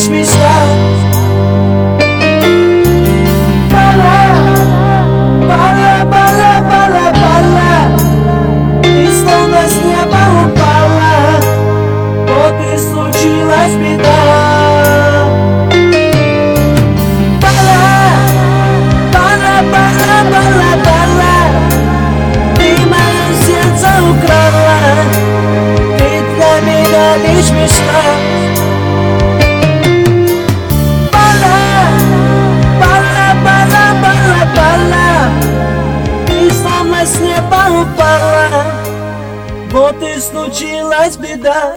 Hiçbir me. С неба упала. Вот и случилась беда